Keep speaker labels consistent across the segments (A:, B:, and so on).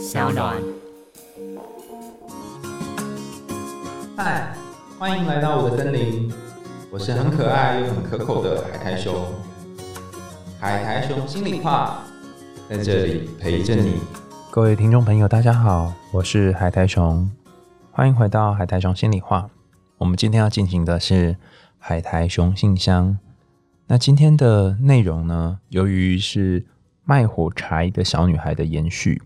A: 小暖。
B: 嗨，欢迎来到我的森林，我是很可爱又很可口的海苔熊。海苔熊心里话，在这里陪着你。各位听众朋友，大家好，我是海苔熊，欢迎回到海苔熊心里话。我们今天要进行的是海苔熊信箱。那今天的内容呢，由于是卖火柴的小女孩的延续。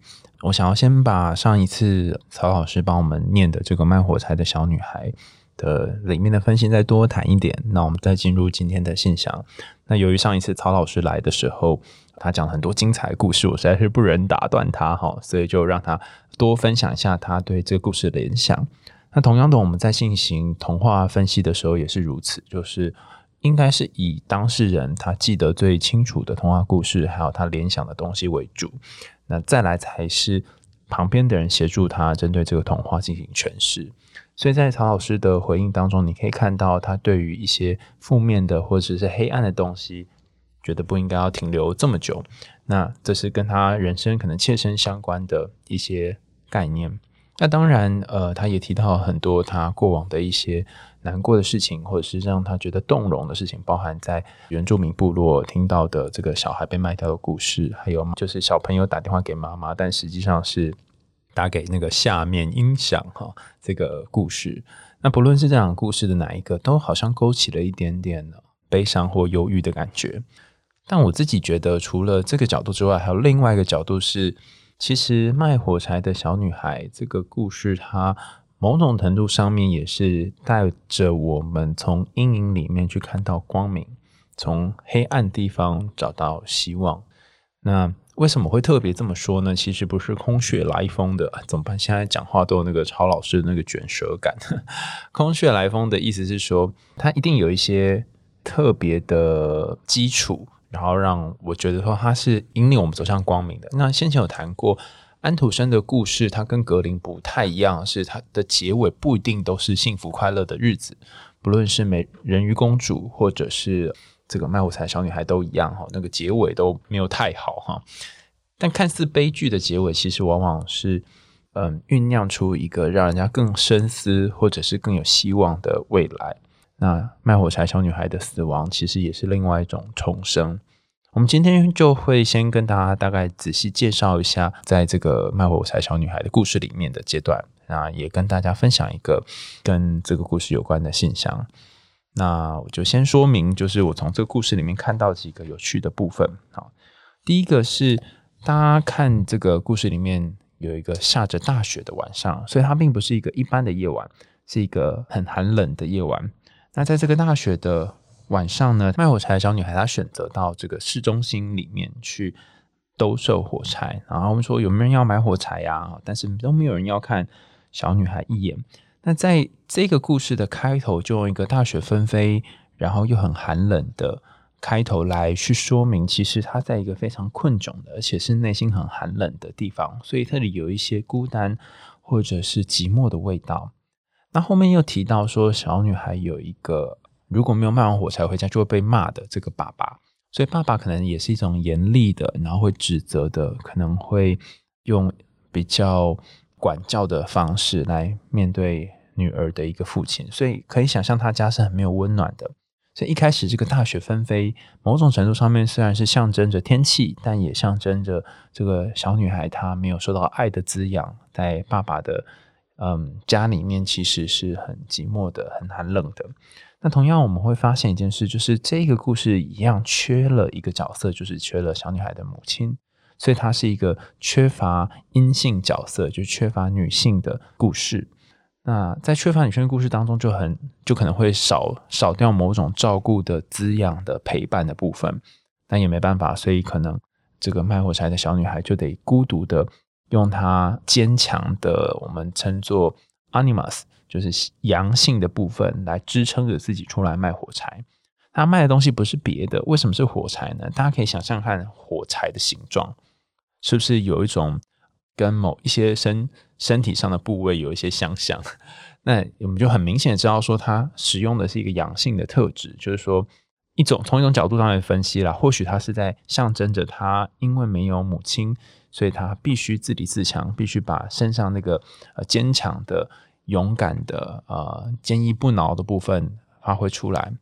B: 我想要先把上一次曹老师帮我们念的这个卖火柴的小女孩的里面的分析再多谈一点，那我们再进入今天的信箱。那由于上一次曹老师来的时候，他讲了很多精彩故事，我实在是不忍打断他哈，所以就让他多分享一下他对这个故事的联想。那同样的，我们在进行童话分析的时候也是如此，就是应该是以当事人他记得最清楚的童话故事，还有他联想的东西为主。那再来才是旁边的人协助他针对这个童话进行诠释，所以在曹老师的回应当中，你可以看到他对于一些负面的或者是黑暗的东西，觉得不应该要停留这么久。那这是跟他人生可能切身相关的一些概念。那当然，呃，他也提到很多他过往的一些。难过的事情，或者是让他觉得动容的事情，包含在原住民部落听到的这个小孩被卖掉的故事，还有就是小朋友打电话给妈妈，但实际上是打给那个下面音响哈这个故事。那不论是这两个故事的哪一个，都好像勾起了一点点悲伤或忧郁的感觉。但我自己觉得，除了这个角度之外，还有另外一个角度是，其实卖火柴的小女孩这个故事，它。某种程度上面也是带着我们从阴影里面去看到光明，从黑暗地方找到希望。那为什么会特别这么说呢？其实不是空穴来风的，怎么办？现在讲话都有那个曹老师的那个卷舌感。空穴来风的意思是说，它一定有一些特别的基础，然后让我觉得说它是引领我们走向光明的。那先前有谈过。安徒生的故事，它跟格林不太一样，是它的结尾不一定都是幸福快乐的日子。不论是美人鱼公主，或者是这个卖火柴小女孩，都一样哈，那个结尾都没有太好哈。但看似悲剧的结尾，其实往往是嗯酝酿出一个让人家更深思，或者是更有希望的未来。那卖火柴小女孩的死亡，其实也是另外一种重生。我们今天就会先跟大家大概仔细介绍一下，在这个卖火柴小女孩的故事里面的阶段，那也跟大家分享一个跟这个故事有关的信箱。那我就先说明，就是我从这个故事里面看到几个有趣的部分。好，第一个是大家看这个故事里面有一个下着大雪的晚上，所以它并不是一个一般的夜晚，是一个很寒冷的夜晚。那在这个大雪的晚上呢，卖火柴的小女孩她选择到这个市中心里面去兜售火柴，然后我们说有没有人要买火柴呀？但是都没有人要看小女孩一眼。那在这个故事的开头，就用一个大雪纷飞，然后又很寒冷的开头来去说明，其实她在一个非常困窘的，而且是内心很寒冷的地方，所以这里有一些孤单或者是寂寞的味道。那后面又提到说，小女孩有一个。如果没有卖完火柴回家，就会被骂的这个爸爸，所以爸爸可能也是一种严厉的，然后会指责的，可能会用比较管教的方式来面对女儿的一个父亲，所以可以想象他家是很没有温暖的。所以一开始这个大雪纷飞，某种程度上面虽然是象征着天气，但也象征着这个小女孩她没有受到爱的滋养，在爸爸的嗯家里面其实是很寂寞的、很寒冷的。那同样，我们会发现一件事，就是这个故事一样缺了一个角色，就是缺了小女孩的母亲，所以它是一个缺乏阴性角色，就缺乏女性的故事。那在缺乏女性的故事当中，就很就可能会少少掉某种照顾的滋养的陪伴的部分。但也没办法，所以可能这个卖火柴的小女孩就得孤独的用她坚强的，我们称作 animus。就是阳性的部分来支撑着自己出来卖火柴，他卖的东西不是别的，为什么是火柴呢？大家可以想象看火柴的形状，是不是有一种跟某一些身身体上的部位有一些相像？那我们就很明显知道说，它使用的是一个阳性的特质，就是说一种从一种角度上来分析啦，或许他是在象征着他因为没有母亲，所以他必须自立自强，必须把身上那个呃坚强的、勇敢的、呃坚毅不挠的部分发挥出来。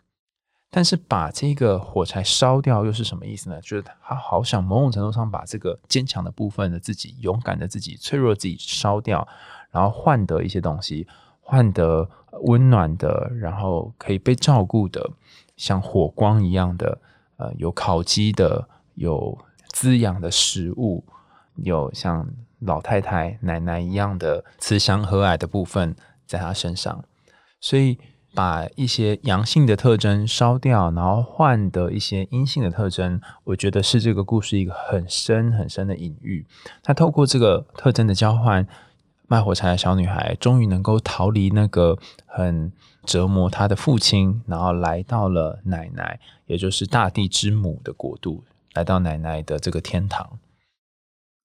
B: 但是把这个火柴烧掉又是什么意思呢？就是他好想某种程度上把这个坚强的部分的自己、勇敢的自己、脆弱的自己烧掉，然后换得一些东西，换得温暖的，然后可以被照顾的。像火光一样的，呃，有烤鸡的，有滋养的食物，有像老太太、奶奶一样的慈祥和蔼的部分在他身上，所以把一些阳性的特征烧掉，然后换得一些阴性的特征，我觉得是这个故事一个很深很深的隐喻。他透过这个特征的交换，卖火柴的小女孩终于能够逃离那个很。折磨她的父亲，然后来到了奶奶，也就是大地之母的国度，来到奶奶的这个天堂。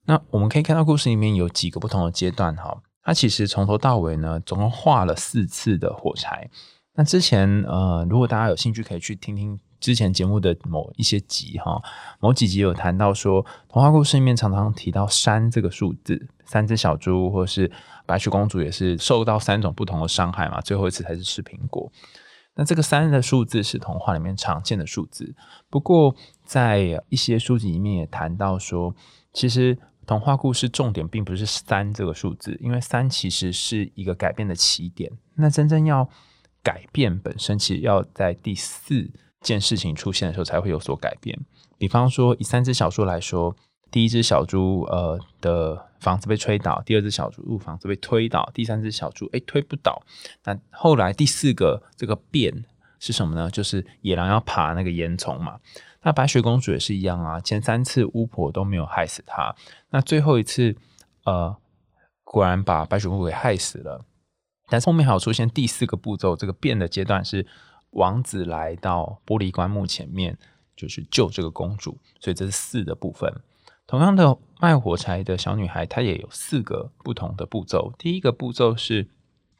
B: 那我们可以看到故事里面有几个不同的阶段哈，他其实从头到尾呢，总共画了四次的火柴。那之前呃，如果大家有兴趣，可以去听听之前节目的某一些集哈，某几集有谈到说，童话故事里面常常提到三这个数字，三只小猪或是。白雪公主也是受到三种不同的伤害嘛，最后一次才是吃苹果。那这个三的数字是童话里面常见的数字，不过在一些书籍里面也谈到说，其实童话故事重点并不是三这个数字，因为三其实是一个改变的起点。那真正要改变本身，其实要在第四件事情出现的时候才会有所改变。比方说，以三只小猪来说。第一只小猪呃的房子被吹倒，第二只小猪入房子被推倒，第三只小猪哎推不倒。那后来第四个这个变是什么呢？就是野狼要爬那个烟囱嘛。那白雪公主也是一样啊，前三次巫婆都没有害死她，那最后一次呃果然把白雪公主给害死了。但是后面还有出现第四个步骤，这个变的阶段是王子来到玻璃棺木前面，就是救这个公主，所以这是四的部分。同样的卖火柴的小女孩，她也有四个不同的步骤。第一个步骤是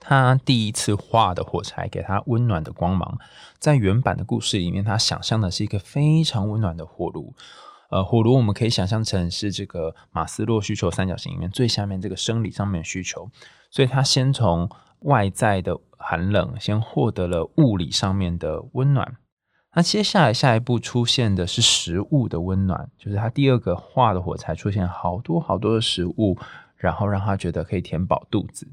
B: 他第一次画的火柴，给他温暖的光芒。在原版的故事里面，他想象的是一个非常温暖的火炉。呃，火炉我们可以想象成是这个马斯洛需求三角形里面最下面这个生理上面的需求。所以他先从外在的寒冷，先获得了物理上面的温暖。那接下来下一步出现的是食物的温暖，就是他第二个画的火柴出现好多好多的食物，然后让他觉得可以填饱肚子。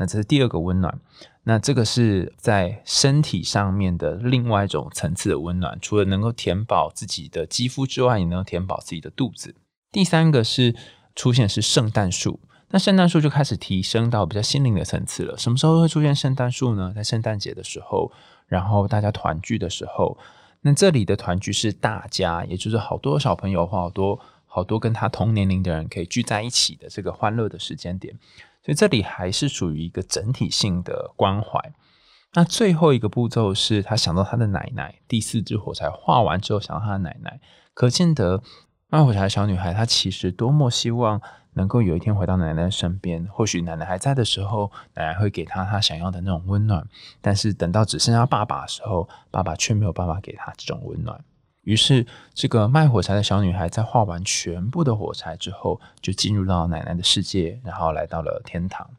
B: 那这是第二个温暖。那这个是在身体上面的另外一种层次的温暖，除了能够填饱自己的肌肤之外，也能填饱自己的肚子。第三个是出现是圣诞树，那圣诞树就开始提升到比较心灵的层次了。什么时候会出现圣诞树呢？在圣诞节的时候。然后大家团聚的时候，那这里的团聚是大家，也就是好多小朋友或好多好多跟他同年龄的人可以聚在一起的这个欢乐的时间点。所以这里还是属于一个整体性的关怀。那最后一个步骤是他想到他的奶奶，第四支火柴画完之后想到他的奶奶，可见得卖火柴的小女孩她其实多么希望。能够有一天回到奶奶身边，或许奶奶还在的时候，奶奶会给她她想要的那种温暖。但是等到只剩下爸爸的时候，爸爸却没有办法给她这种温暖。于是，这个卖火柴的小女孩在画完全部的火柴之后，就进入到奶奶的世界，然后来到了天堂。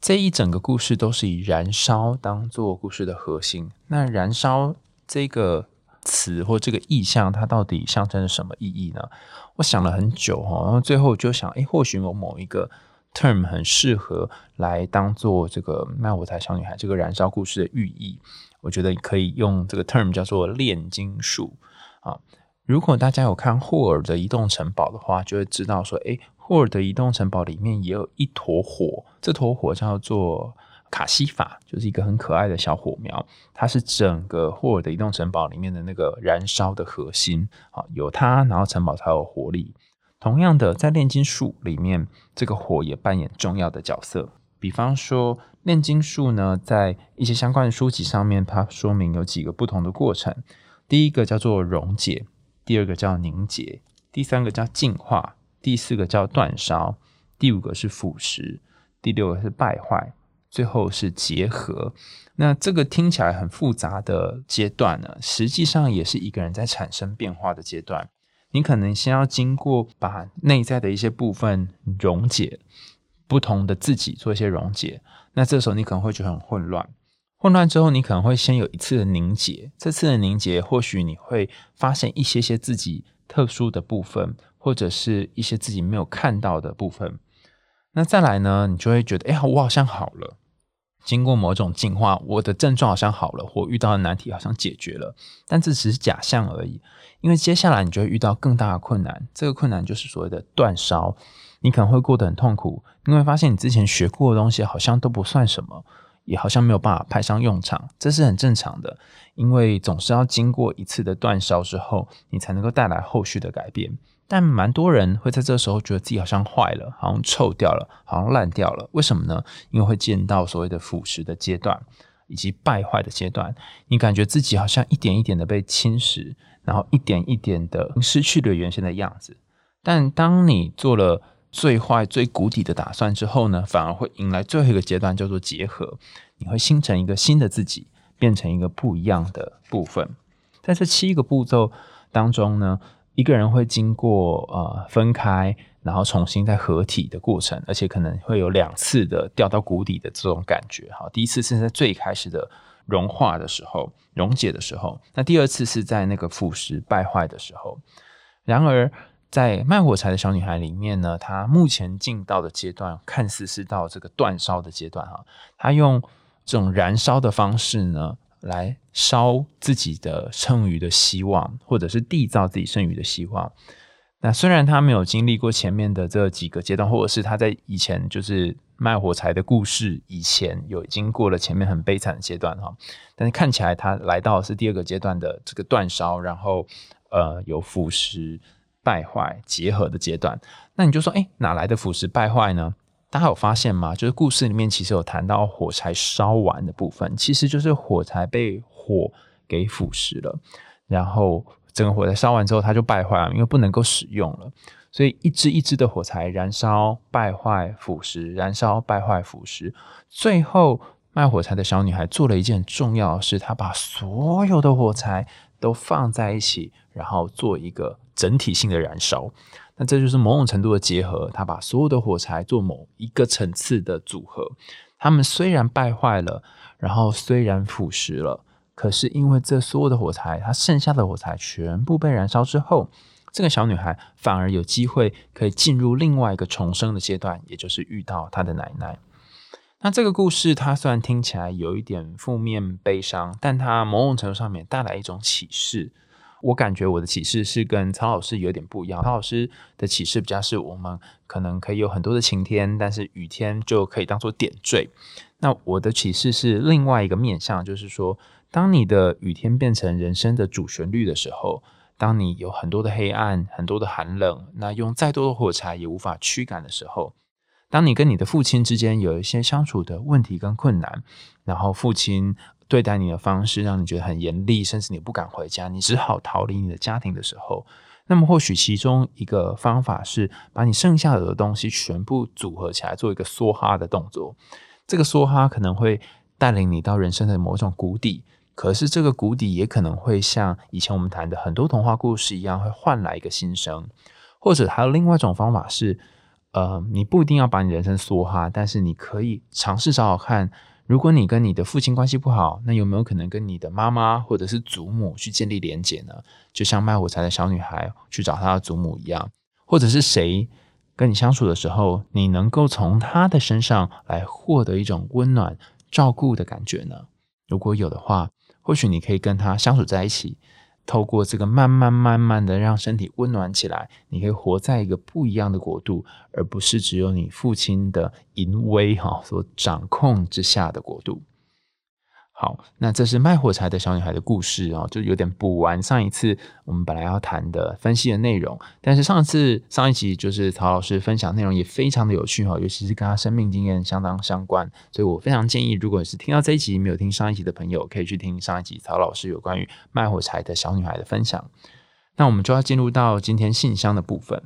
B: 这一整个故事都是以燃烧当做故事的核心。那燃烧这个。词或这个意象，它到底象征着什么意义呢？我想了很久哈，然后最后就想，哎，或许某某一个 term 很适合来当做这个卖火柴小女孩这个燃烧故事的寓意。我觉得可以用这个 term 叫做炼金术啊。如果大家有看霍尔的移动城堡的话，就会知道说，哎，霍尔的移动城堡里面也有一坨火，这坨火叫做。卡西法就是一个很可爱的小火苗，它是整个霍尔的移动城堡里面的那个燃烧的核心啊，有它，然后城堡才有活力。同样的，在炼金术里面，这个火也扮演重要的角色。比方说，炼金术呢，在一些相关的书籍上面，它说明有几个不同的过程。第一个叫做溶解，第二个叫凝结，第三个叫净化，第四个叫煅烧，第五个是腐蚀，第六个是败坏。最后是结合。那这个听起来很复杂的阶段呢，实际上也是一个人在产生变化的阶段。你可能先要经过把内在的一些部分溶解，不同的自己做一些溶解。那这时候你可能会觉得很混乱，混乱之后你可能会先有一次的凝结。这次的凝结，或许你会发现一些些自己特殊的部分，或者是一些自己没有看到的部分。那再来呢，你就会觉得，哎呀，我好像好了。经过某种进化，我的症状好像好了，我遇到的难题好像解决了，但这只是假象而已。因为接下来你就会遇到更大的困难，这个困难就是所谓的断烧。你可能会过得很痛苦，因为发现你之前学过的东西好像都不算什么，也好像没有办法派上用场，这是很正常的。因为总是要经过一次的断烧之后，你才能够带来后续的改变。但蛮多人会在这时候觉得自己好像坏了，好像臭掉了，好像烂掉了。为什么呢？因为会见到所谓的腐蚀的阶段，以及败坏的阶段。你感觉自己好像一点一点的被侵蚀，然后一点一点的失去了原先的样子。但当你做了最坏、最谷底的打算之后呢，反而会迎来最后一个阶段，叫做结合。你会形成一个新的自己，变成一个不一样的部分。在这七个步骤当中呢。一个人会经过呃分开，然后重新再合体的过程，而且可能会有两次的掉到谷底的这种感觉。哈，第一次是在最开始的融化的时候、溶解的时候，那第二次是在那个腐蚀败坏的时候。然而，在卖火柴的小女孩里面呢，她目前进到的阶段看似是到这个断烧的阶段哈，她用这种燃烧的方式呢。来烧自己的剩余的希望，或者是缔造自己剩余的希望。那虽然她没有经历过前面的这几个阶段，或者是她在以前就是卖火柴的故事以前有经过了前面很悲惨的阶段哈，但是看起来她来到是第二个阶段的这个断烧，然后呃有腐蚀败坏结合的阶段。那你就说，哎，哪来的腐蚀败坏呢？大家有发现吗？就是故事里面其实有谈到火柴烧完的部分，其实就是火柴被火给腐蚀了，然后整个火柴烧完之后，它就败坏了，因为不能够使用了。所以一支一支的火柴燃烧、败坏、腐蚀，燃烧、败坏、腐蚀，最后卖火柴的小女孩做了一件重要的事，她把所有的火柴都放在一起，然后做一个整体性的燃烧。那这就是某种程度的结合，他把所有的火柴做某一个层次的组合。他们虽然败坏了，然后虽然腐蚀了，可是因为这所有的火柴，它剩下的火柴全部被燃烧之后，这个小女孩反而有机会可以进入另外一个重生的阶段，也就是遇到她的奶奶。那这个故事，它虽然听起来有一点负面悲伤，但它某种程度上面带来一种启示。我感觉我的启示是跟曹老师有点不一样。曹老师的启示比较是我们可能可以有很多的晴天，但是雨天就可以当做点缀。那我的启示是另外一个面向，就是说，当你的雨天变成人生的主旋律的时候，当你有很多的黑暗、很多的寒冷，那用再多的火柴也无法驱赶的时候，当你跟你的父亲之间有一些相处的问题跟困难，然后父亲。对待你的方式让你觉得很严厉，甚至你不敢回家，你只好逃离你的家庭的时候，那么或许其中一个方法是把你剩下的东西全部组合起来，做一个梭哈的动作。这个梭哈可能会带领你到人生的某种谷底，可是这个谷底也可能会像以前我们谈的很多童话故事一样，会换来一个新生。或者还有另外一种方法是，呃，你不一定要把你人生梭哈，但是你可以尝试找找看。如果你跟你的父亲关系不好，那有没有可能跟你的妈妈或者是祖母去建立连结呢？就像卖火柴的小女孩去找她的祖母一样，或者是谁跟你相处的时候，你能够从他的身上来获得一种温暖照顾的感觉呢？如果有的话，或许你可以跟他相处在一起。透过这个慢慢慢慢的让身体温暖起来，你可以活在一个不一样的国度，而不是只有你父亲的淫威哈所掌控之下的国度。好，那这是卖火柴的小女孩的故事啊，就有点补完上一次我们本来要谈的分析的内容。但是上次上一集就是曹老师分享内容也非常的有趣哈，尤其是跟他生命经验相当相关，所以我非常建议，如果是听到这一集没有听上一集的朋友，可以去听上一集曹老师有关于卖火柴的小女孩的分享。那我们就要进入到今天信箱的部分。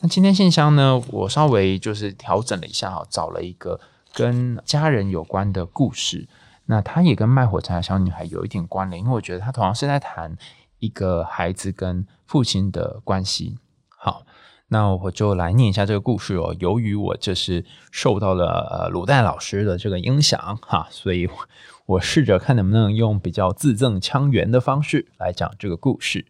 B: 那今天信箱呢，我稍微就是调整了一下哈，找了一个。跟家人有关的故事。那它也跟卖火柴的小女孩有一点关联，因为我觉得它同样是在谈一个孩子跟父亲的关系。好，那我就来念一下这个故事哦。由于我这是受到了呃鲁代老师的这个影响哈，所以我试着看能不能用比较字正腔圆的方式来讲这个故事。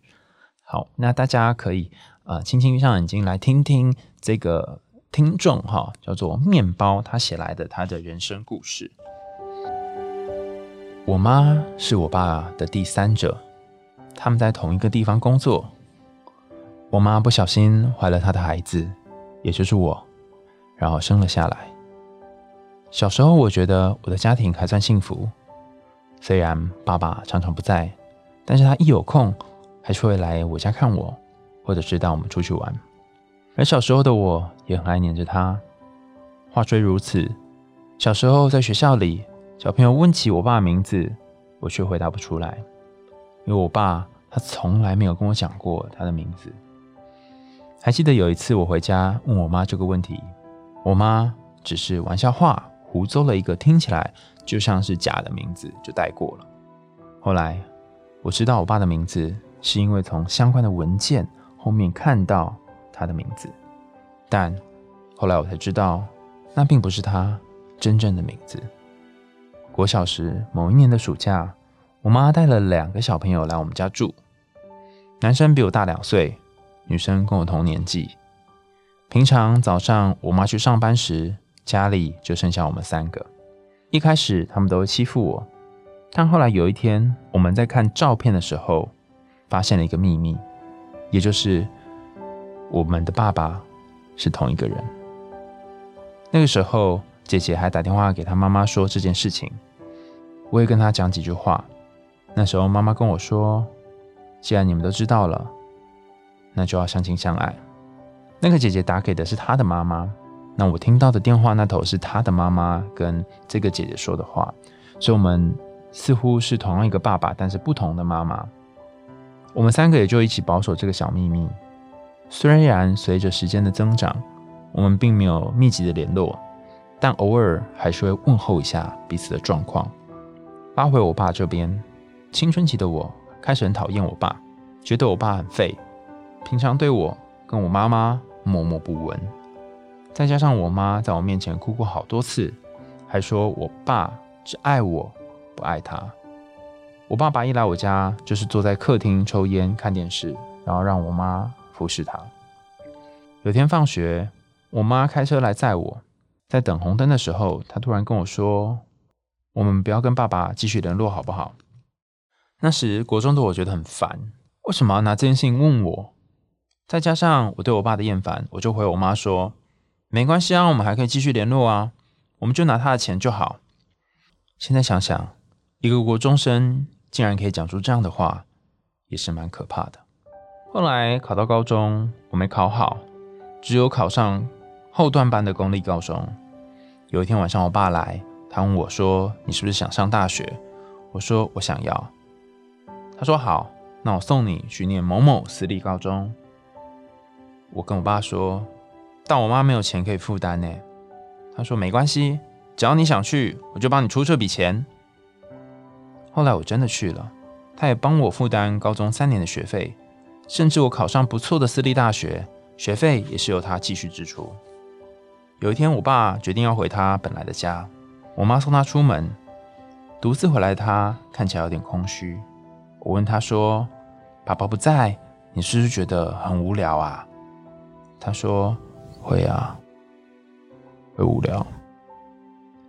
B: 好，那大家可以呃轻轻闭上眼睛来听听这个听众哈，叫做面包他写来的他的人生故事。我妈是我爸的第三者，他们在同一个地方工作。我妈不小心怀了他的孩子，也就是我，然后生了下来。小时候我觉得我的家庭还算幸福，虽然爸爸常常不在，但是他一有空还是会来我家看我，或者是带我们出去玩。而小时候的我也很爱黏着他。话虽如此，小时候在学校里。小朋友问起我爸的名字，我却回答不出来，因为我爸他从来没有跟我讲过他的名字。还记得有一次我回家问我妈这个问题，我妈只是玩笑话胡诌了一个听起来就像是假的名字就带过了。后来我知道我爸的名字是因为从相关的文件后面看到他的名字，但后来我才知道那并不是他真正的名字。国小时某一年的暑假，我妈带了两个小朋友来我们家住。男生比我大两岁，女生跟我同年纪。平常早上我妈去上班时，家里就剩下我们三个。一开始他们都会欺负我，但后来有一天我们在看照片的时候，发现了一个秘密，也就是我们的爸爸是同一个人。那个时候，姐姐还打电话给她妈妈说这件事情。我也跟他讲几句话。那时候妈妈跟我说：“既然你们都知道了，那就要相亲相爱。”那个姐姐打给的是她的妈妈，那我听到的电话那头是她的妈妈跟这个姐姐说的话，所以我们似乎是同样一个爸爸，但是不同的妈妈。我们三个也就一起保守这个小秘密。虽然随着时间的增长，我们并没有密集的联络，但偶尔还是会问候一下彼此的状况。拉回我爸这边，青春期的我开始很讨厌我爸，觉得我爸很废，平常对我跟我妈妈默默不闻。再加上我妈在我面前哭过好多次，还说我爸只爱我不爱他。我爸爸一来我家就是坐在客厅抽烟看电视，然后让我妈服侍他。有天放学，我妈开车来载我，在等红灯的时候，她突然跟我说。我们不要跟爸爸继续联络，好不好？那时国中的我觉得很烦，为什么要拿这件事情问我？再加上我对我爸的厌烦，我就回我妈说：“没关系啊，我们还可以继续联络啊，我们就拿他的钱就好。”现在想想，一个国中生竟然可以讲出这样的话，也是蛮可怕的。后来考到高中，我没考好，只有考上后段班的公立高中。有一天晚上，我爸来。他问我说：“你是不是想上大学？”我说：“我想要。”他说：“好，那我送你去念某某私立高中。”我跟我爸说：“但我妈没有钱可以负担呢。”他说：“没关系，只要你想去，我就帮你出这笔钱。”后来我真的去了，他也帮我负担高中三年的学费，甚至我考上不错的私立大学，学费也是由他继续支出。有一天，我爸决定要回他本来的家。我妈送他出门，独自回来的他看起来有点空虚。我问他说：“爸爸不在，你是不是觉得很无聊啊？”他说：“会啊，会无聊。”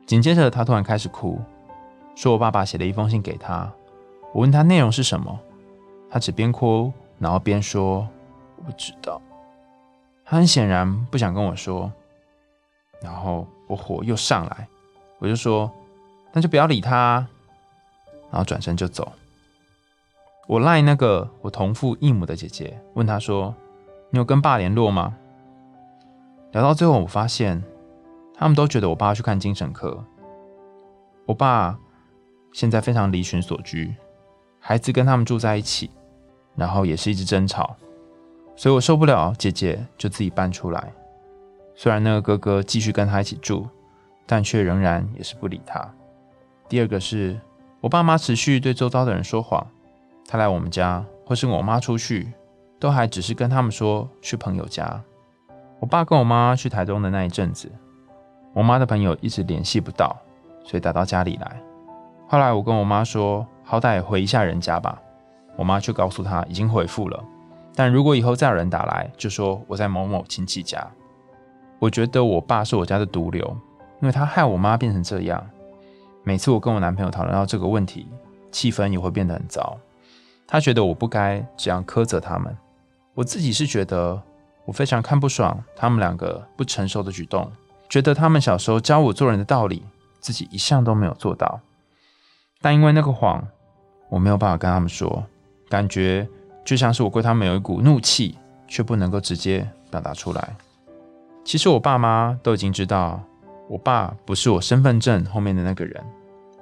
B: 紧接着他突然开始哭，说我爸爸写了一封信给他。我问他内容是什么，他只边哭然后边说：“我不知道。”他很显然不想跟我说，然后我火又上来。我就说，那就不要理他，然后转身就走。我赖那个我同父异母的姐姐，问她说：“你有跟爸联络吗？”聊到最后，我发现他们都觉得我爸去看精神科。我爸现在非常离群所居，孩子跟他们住在一起，然后也是一直争吵，所以我受不了，姐姐就自己搬出来。虽然那个哥哥继续跟他一起住。但却仍然也是不理他。第二个是我爸妈持续对周遭的人说谎，他来我们家或是我妈出去，都还只是跟他们说去朋友家。我爸跟我妈去台中的那一阵子，我妈的朋友一直联系不到，所以打到家里来。后来我跟我妈说，好歹回一下人家吧。我妈却告诉他已经回复了，但如果以后再有人打来，就说我在某某亲戚家。我觉得我爸是我家的毒瘤，因为他害我妈变成这样。每次我跟我男朋友讨论到这个问题，气氛也会变得很糟。他觉得我不该这样苛责他们，我自己是觉得我非常看不爽他们两个不成熟的举动，觉得他们小时候教我做人的道理，自己一向都没有做到。但因为那个谎，我没有办法跟他们说，感觉就像是我对他们有一股怒气，却不能够直接表达出来。其实我爸妈都已经知道，我爸不是我身份证后面的那个人，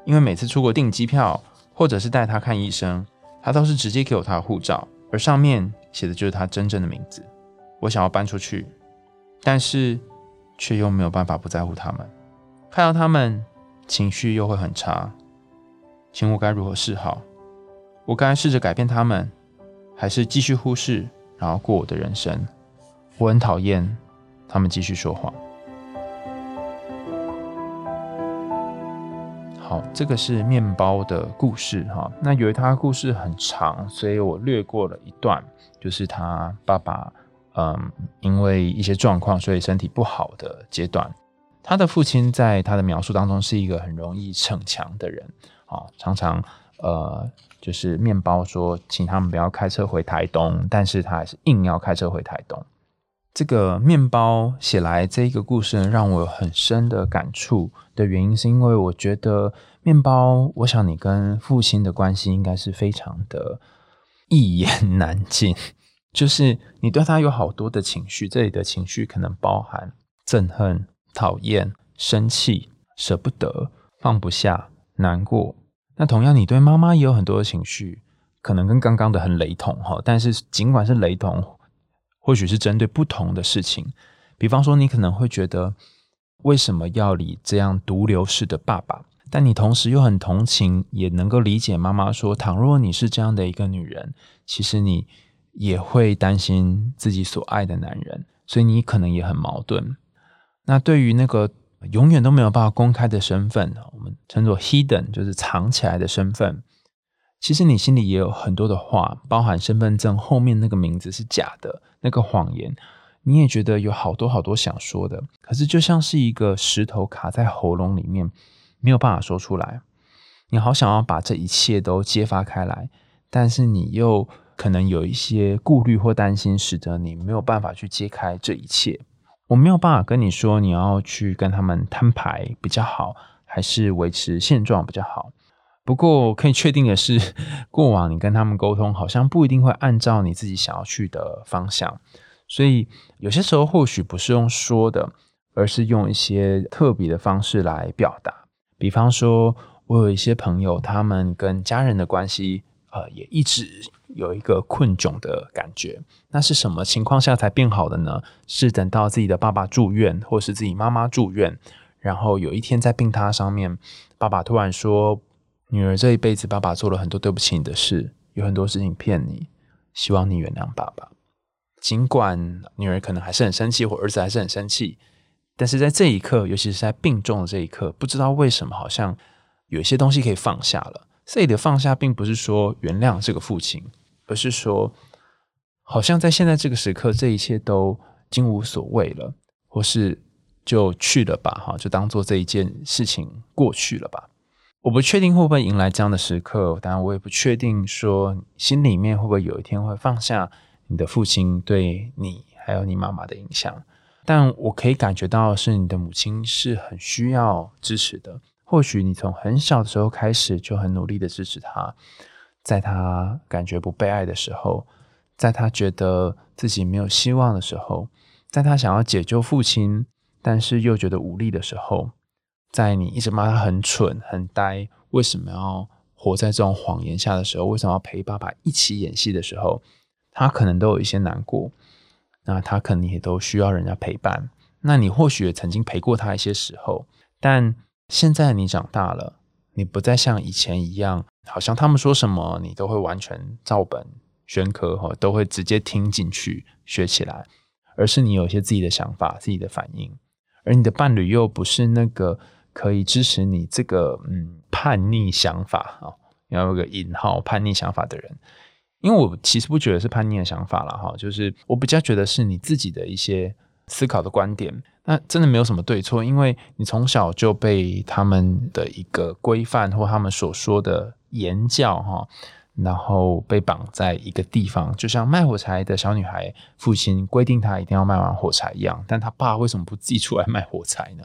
B: 因为每次出国订机票，或者是带他看医生，他都是直接给我他的护照，而上面写的就是他真正的名字。我想要搬出去，但是却又没有办法不在乎他们，看到他们情绪又会很差，请我该如何是好？我该试着改变他们，还是继续忽视，然后过我的人生？我很讨厌。他们继续说谎。好，这个是面包的故事哈。那由于他故事很长，所以我略过了一段，就是他爸爸嗯，因为一些状况，所以身体不好的阶段。他的父亲在他的描述当中是一个很容易逞强的人啊，常常呃，就是面包说请他们不要开车回台东，但是他还是硬要开车回台东。这个面包写来这一个故事，让我有很深的感触的原因，是因为我觉得面包，我想你跟父亲的关系应该是非常的一言难尽，就是你对他有好多的情绪，这里的情绪可能包含憎恨、讨厌、生气、舍不得、放不下、难过。那同样，你对妈妈也有很多的情绪，可能跟刚刚的很雷同哈，但是尽管是雷同。或许是针对不同的事情，比方说，你可能会觉得为什么要理这样毒瘤式的爸爸？但你同时又很同情，也能够理解妈妈说，倘若你是这样的一个女人，其实你也会担心自己所爱的男人，所以你可能也很矛盾。那对于那个永远都没有办法公开的身份，我们称作 hidden，就是藏起来的身份。其实你心里也有很多的话，包含身份证后面那个名字是假的那个谎言，你也觉得有好多好多想说的，可是就像是一个石头卡在喉咙里面，没有办法说出来。你好想要把这一切都揭发开来，但是你又可能有一些顾虑或担心，使得你没有办法去揭开这一切。我没有办法跟你说你要去跟他们摊牌比较好，还是维持现状比较好。不过可以确定的是，过往你跟他们沟通，好像不一定会按照你自己想要去的方向。所以有些时候或许不是用说的，而是用一些特别的方式来表达。比方说，我有一些朋友，他们跟家人的关系，呃，也一直有一个困窘的感觉。那是什么情况下才变好的呢？是等到自己的爸爸住院，或是自己妈妈住院，然后有一天在病榻上面，爸爸突然说。女儿这一辈子，爸爸做了很多对不起你的事，有很多事情骗你，希望你原谅爸爸。尽管女儿可能还是很生气，或儿子还是很生气，但是在这一刻，尤其是在病重的这一刻，不知道为什么，好像有一些东西可以放下了。这里的放下，并不是说原谅这个父亲，而是说，好像在现在这个时刻，这一切都已经无所谓了，或是就去了吧，哈，就当做这一件事情过去了吧。我不确定会不会迎来这样的时刻，当然我也不确定说心里面会不会有一天会放下你的父亲对你还有你妈妈的影响。但我可以感觉到是你的母亲是很需要支持的。或许你从很小的时候开始就很努力的支持他，在他感觉不被爱的时候，在他觉得自己没有希望的时候，在他想要解救父亲但是又觉得无力的时候。在你一直骂他很蠢、很呆，为什么要活在这种谎言下的时候，为什么要陪爸爸一起演戏的时候，他可能都有一些难过。那他可能也都需要人家陪伴。那你或许也曾经陪过他一些时候，但现在你长大了，你不再像以前一样，好像他们说什么你都会完全照本宣科哈，都会直接听进去学起来，而是你有一些自己的想法、自己的反应，而你的伴侣又不是那个可以支持你这个嗯叛逆想法啊，要有个引号叛逆想法的人。因为我其实不觉得是叛逆的想法了哈，就是我比较觉得是你自己的一些思考的观点，那真的没有什么对错，因为你从小就被他们的一个规范或他们所说的言教哈，然后被绑在一个地方，就像卖火柴的小女孩，父亲规定她一定要卖完火柴一样，但他爸为什么不自己出来卖火柴呢？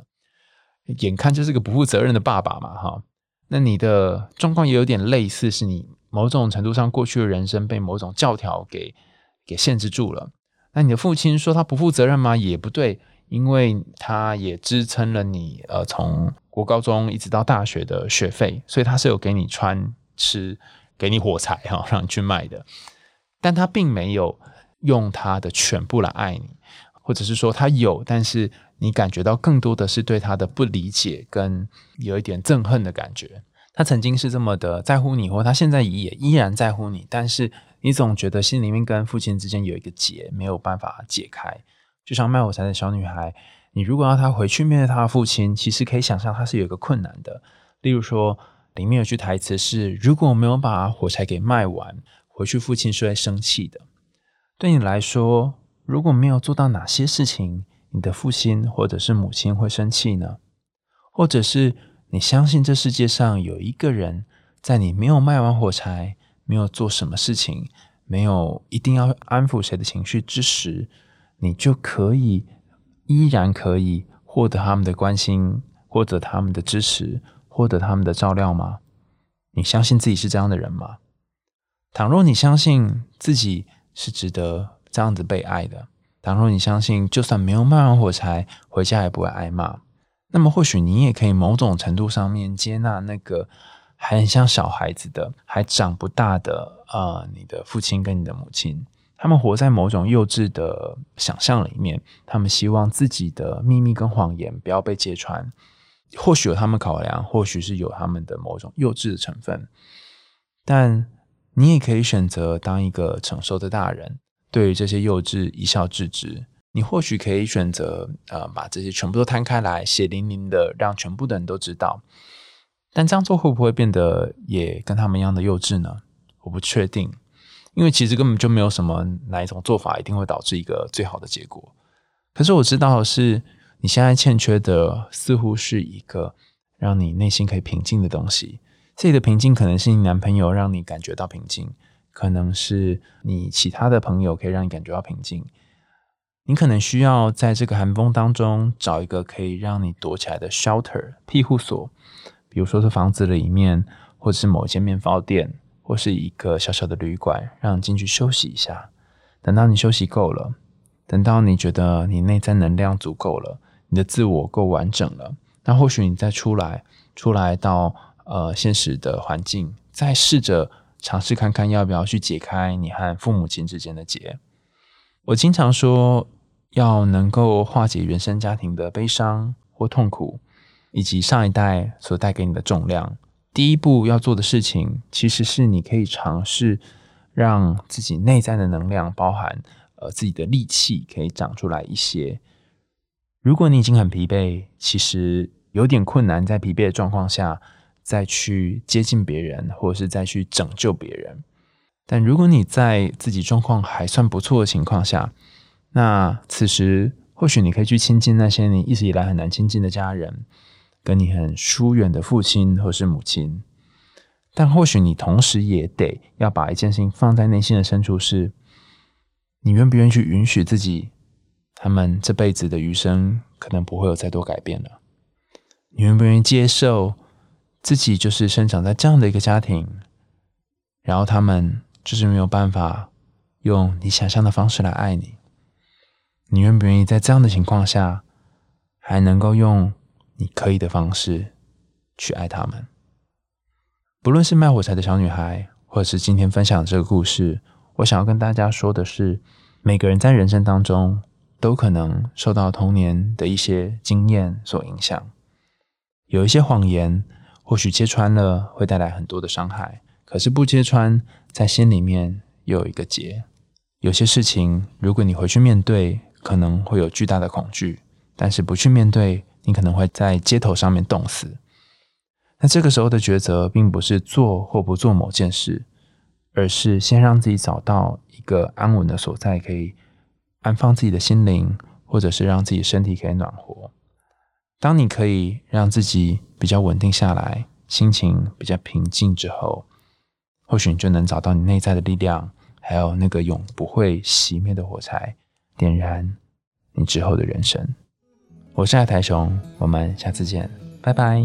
B: 眼看就是个不负责任的爸爸嘛哈，那你的状况也有点类似，是你。某种程度上，过去的人生被某种教条给给限制住了。那你的父亲说他不负责任吗？也不对，因为他也支撑了你呃从国高中一直到大学的学费，所以他是有给你穿吃，给你火柴哈，让你去卖的。但他并没有用他的全部来爱你，或者是说他有，但是你感觉到更多的是对他的不理解跟有一点憎恨的感觉。他曾经是这么的在乎你，或他现在也依然在乎你，但是你总觉得心里面跟父亲之间有一个结没有办法解开。就像卖火柴的小女孩，你如果要她回去面对她的父亲，其实可以想象她是有一个困难的。例如说，里面有句台词是：“如果没有把火柴给卖完，回去父亲是会生气的。”对你来说，如果没有做到哪些事情，你的父亲或者是母亲会生气呢？或者是？你相信这世界上有一个人，在你没有卖完火柴、没有做什么事情、没有一定要安抚谁的情绪之时，你就可以依然可以获得他们的关心，获得他们的支持，获得他们的照料吗？你相信自己是这样的人吗？倘若你相信自己是值得这样子被爱的，倘若你相信就算没有卖完火柴，回家也不会挨骂。那么，或许你也可以某种程度上面接纳那个还很像小孩子的、还长不大的呃，你的父亲跟你的母亲，他们活在某种幼稚的想象里面，他们希望自己的秘密跟谎言不要被揭穿。或许有他们考量，或许是有他们的某种幼稚的成分，但你也可以选择当一个成熟的大人，对于这些幼稚一笑置之。你或许可以选择，呃，把这些全部都摊开来，血淋淋的，让全部的人都知道。但这样做会不会变得也跟他们一样的幼稚呢？我不确定，因为其实根本就没有什么哪一种做法一定会导致一个最好的结果。可是我知道的是，你现在欠缺的似乎是一个让你内心可以平静的东西。这里的平静可能是你男朋友让你感觉到平静，可能是你其他的朋友可以让你感觉到平静。你可能需要在这个寒风当中找一个可以让你躲起来的 shelter 庇护所，比如说是房子里面，或者是某一间面包店，或是一个小小的旅馆，让你进去休息一下。等到你休息够了，等到你觉得你内在能量足够了，你的自我够完整了，那或许你再出来，出来到呃现实的环境，再试着尝试看看要不要去解开你和父母亲之间的结。我经常说。要能够化解原生家庭的悲伤或痛苦，以及上一代所带给你的重量，第一步要做的事情，其实是你可以尝试让自己内在的能量，包含呃自己的力气，可以长出来一些。如果你已经很疲惫，其实有点困难，在疲惫的状况下再去接近别人，或者是再去拯救别人。但如果你在自己状况还算不错的情况下，那此时，或许你可以去亲近那些你一直以来很难亲近的家人，跟你很疏远的父亲或是母亲。但或许你同时也得要把一件事情放在内心的深处：是，你愿不愿意去允许自己，他们这辈子的余生可能不会有再多改变了？你愿不愿意接受自己就是生长在这样的一个家庭，然后他们就是没有办法用你想象的方式来爱你？你愿不愿意在这样的情况下，还能够用你可以的方式去爱他们？不论是卖火柴的小女孩，或者是今天分享这个故事，我想要跟大家说的是，每个人在人生当中都可能受到童年的一些经验所影响。有一些谎言，或许揭穿了会带来很多的伤害，可是不揭穿，在心里面又有一个结。有些事情，如果你回去面对，可能会有巨大的恐惧；但是不去面对，你可能会在街头上面冻死。那这个时候的抉择，并不是做或不做某件事，而是先让自己找到一个安稳的所在，可以安放自己的心灵，或者是让自己身体可以暖和。当你可以让自己比较稳定下来，心情比较平静之后，或许你就能找到你内在的力量，还有那个永不会熄灭的火柴，点燃你之后的人生。我是爱台熊，我们下次见，拜拜。